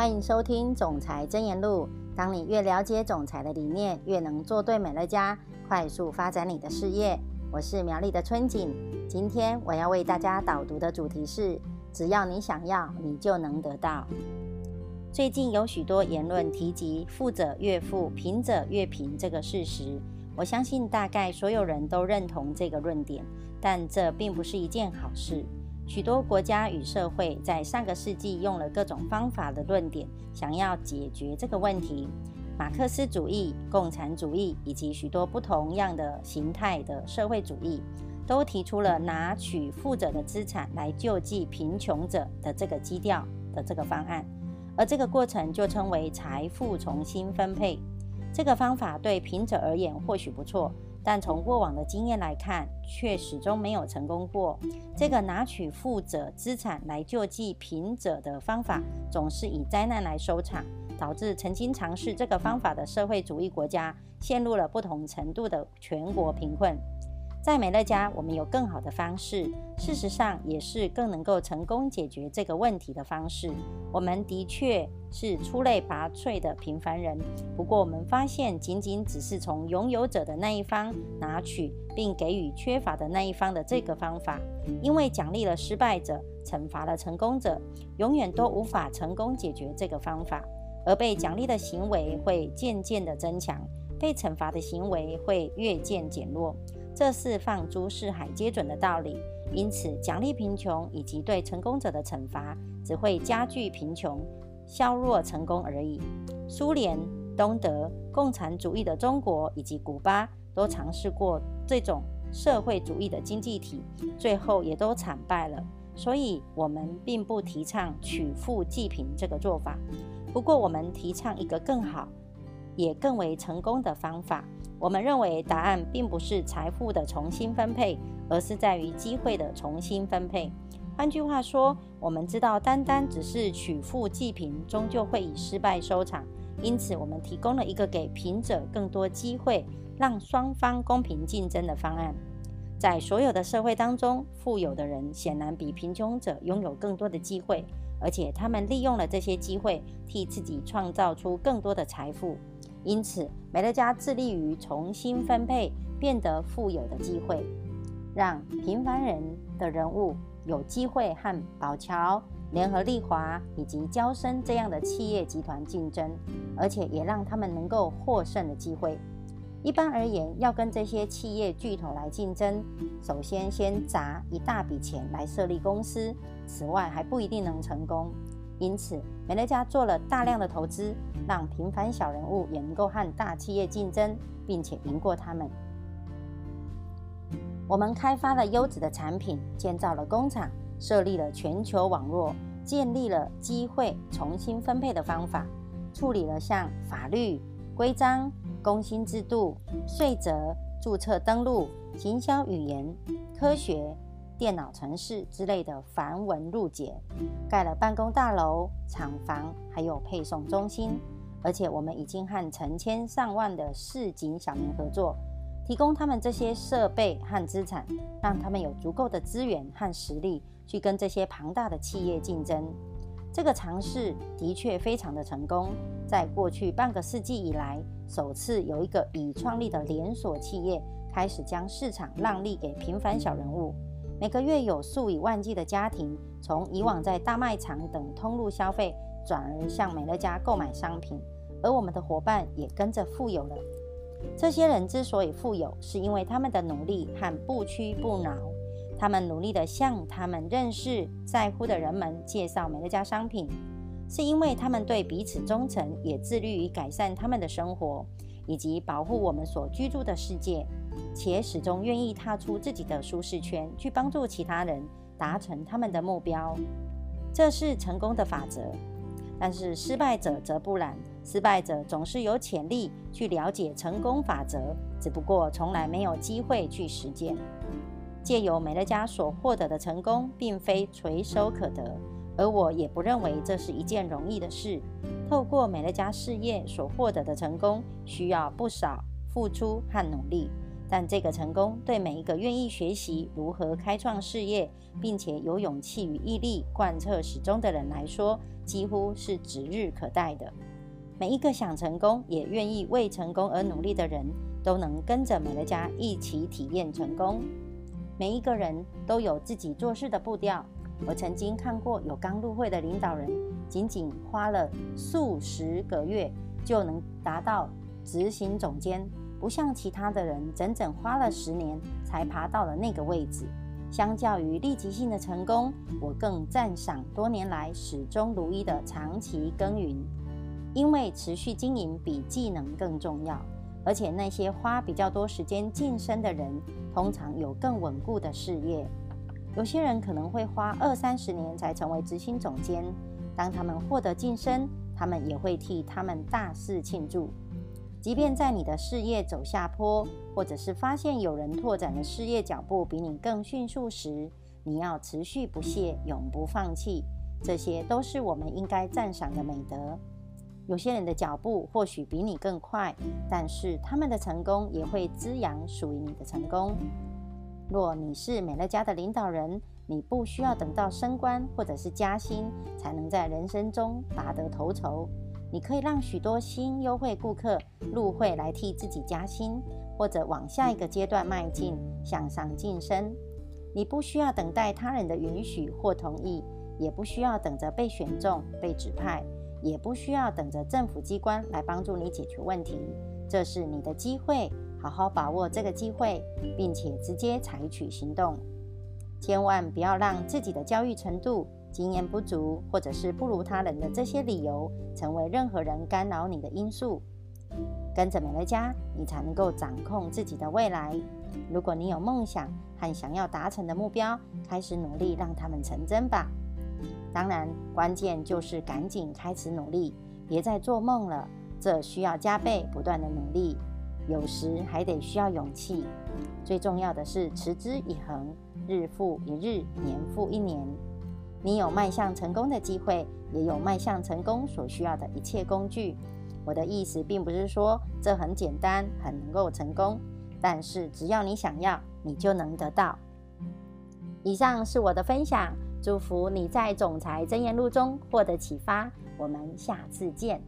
欢迎收听《总裁真言录》。当你越了解总裁的理念，越能做对美乐家，快速发展你的事业。我是苗栗的春景。今天我要为大家导读的主题是：只要你想要，你就能得到。最近有许多言论提及“富者越富，贫者越贫”这个事实。我相信大概所有人都认同这个论点，但这并不是一件好事。许多国家与社会在上个世纪用了各种方法的论点，想要解决这个问题。马克思主义、共产主义以及许多不同样的形态的社会主义，都提出了拿取富者的资产来救济贫穷者的这个基调的这个方案，而这个过程就称为财富重新分配。这个方法对贫者而言或许不错。但从过往的经验来看，却始终没有成功过。这个拿取富者资产来救济贫者的方法，总是以灾难来收场，导致曾经尝试这个方法的社会主义国家陷入了不同程度的全国贫困。在美乐家，我们有更好的方式，事实上也是更能够成功解决这个问题的方式。我们的确是出类拔萃的平凡人，不过我们发现，仅仅只是从拥有者的那一方拿取，并给予缺乏的那一方的这个方法，因为奖励了失败者，惩罚了成功者，永远都无法成功解决这个方法，而被奖励的行为会渐渐的增强，被惩罚的行为会越渐减弱。这是放诸四海皆准的道理，因此奖励贫穷以及对成功者的惩罚，只会加剧贫穷，削弱成功而已。苏联、东德、共产主义的中国以及古巴都尝试过这种社会主义的经济体，最后也都惨败了。所以，我们并不提倡取富济贫这个做法。不过，我们提倡一个更好，也更为成功的方法。我们认为答案并不是财富的重新分配，而是在于机会的重新分配。换句话说，我们知道单单只是取富济贫，终究会以失败收场。因此，我们提供了一个给贫者更多机会，让双方公平竞争的方案。在所有的社会当中，富有的人显然比贫穷者拥有更多的机会，而且他们利用了这些机会，替自己创造出更多的财富。因此，美乐家致力于重新分配变得富有的机会，让平凡人的人物有机会和宝桥、联合利华以及交生这样的企业集团竞争，而且也让他们能够获胜的机会。一般而言，要跟这些企业巨头来竞争，首先先砸一大笔钱来设立公司，此外还不一定能成功。因此，美乐家做了大量的投资，让平凡小人物也能够和大企业竞争，并且赢过他们。我们开发了优质的产品，建造了工厂，设立了全球网络，建立了机会重新分配的方法，处理了像法律、规章、工薪制度、税则、注册登录、行销语言、科学。电脑城市之类的繁文缛节，盖了办公大楼、厂房，还有配送中心。而且我们已经和成千上万的市井小民合作，提供他们这些设备和资产，让他们有足够的资源和实力去跟这些庞大的企业竞争。这个尝试的确非常的成功，在过去半个世纪以来，首次有一个已创立的连锁企业开始将市场让利给平凡小人物。每个月有数以万计的家庭从以往在大卖场等通路消费，转而向美乐家购买商品，而我们的伙伴也跟着富有了。这些人之所以富有，是因为他们的努力和不屈不挠。他们努力地向他们认识、在乎的人们介绍美乐家商品，是因为他们对彼此忠诚，也致力于改善他们的生活，以及保护我们所居住的世界。且始终愿意踏出自己的舒适圈，去帮助其他人达成他们的目标，这是成功的法则。但是失败者则不然，失败者总是有潜力去了解成功法则，只不过从来没有机会去实践。借由美乐家所获得的成功，并非垂手可得，而我也不认为这是一件容易的事。透过美乐家事业所获得的成功，需要不少付出和努力。但这个成功对每一个愿意学习如何开创事业，并且有勇气与毅力贯彻始终的人来说，几乎是指日可待的。每一个想成功也愿意为成功而努力的人，都能跟着美乐家一起体验成功。每一个人都有自己做事的步调。我曾经看过有刚入会的领导人，仅仅花了数十个月就能达到执行总监。不像其他的人，整整花了十年才爬到了那个位置。相较于立即性的成功，我更赞赏多年来始终如一的长期耕耘。因为持续经营比技能更重要，而且那些花比较多时间晋升的人，通常有更稳固的事业。有些人可能会花二三十年才成为执行总监，当他们获得晋升，他们也会替他们大肆庆祝。即便在你的事业走下坡，或者是发现有人拓展的事业脚步比你更迅速时，你要持续不懈，永不放弃。这些都是我们应该赞赏的美德。有些人的脚步或许比你更快，但是他们的成功也会滋养属于你的成功。若你是美乐家的领导人，你不需要等到升官或者是加薪，才能在人生中拔得头筹。你可以让许多新优惠顾客入会来替自己加薪，或者往下一个阶段迈进，向上晋升。你不需要等待他人的允许或同意，也不需要等着被选中、被指派，也不需要等着政府机关来帮助你解决问题。这是你的机会，好好把握这个机会，并且直接采取行动。千万不要让自己的教育程度。经验不足，或者是不如他人的这些理由，成为任何人干扰你的因素。跟着美乐家，你才能够掌控自己的未来。如果你有梦想和想要达成的目标，开始努力让他们成真吧。当然，关键就是赶紧开始努力，别再做梦了。这需要加倍不断的努力，有时还得需要勇气。最重要的是持之以恒，日复一日，年复一年。你有迈向成功的机会，也有迈向成功所需要的一切工具。我的意思并不是说这很简单，很能够成功，但是只要你想要，你就能得到。以上是我的分享，祝福你在总裁真言录中获得启发。我们下次见。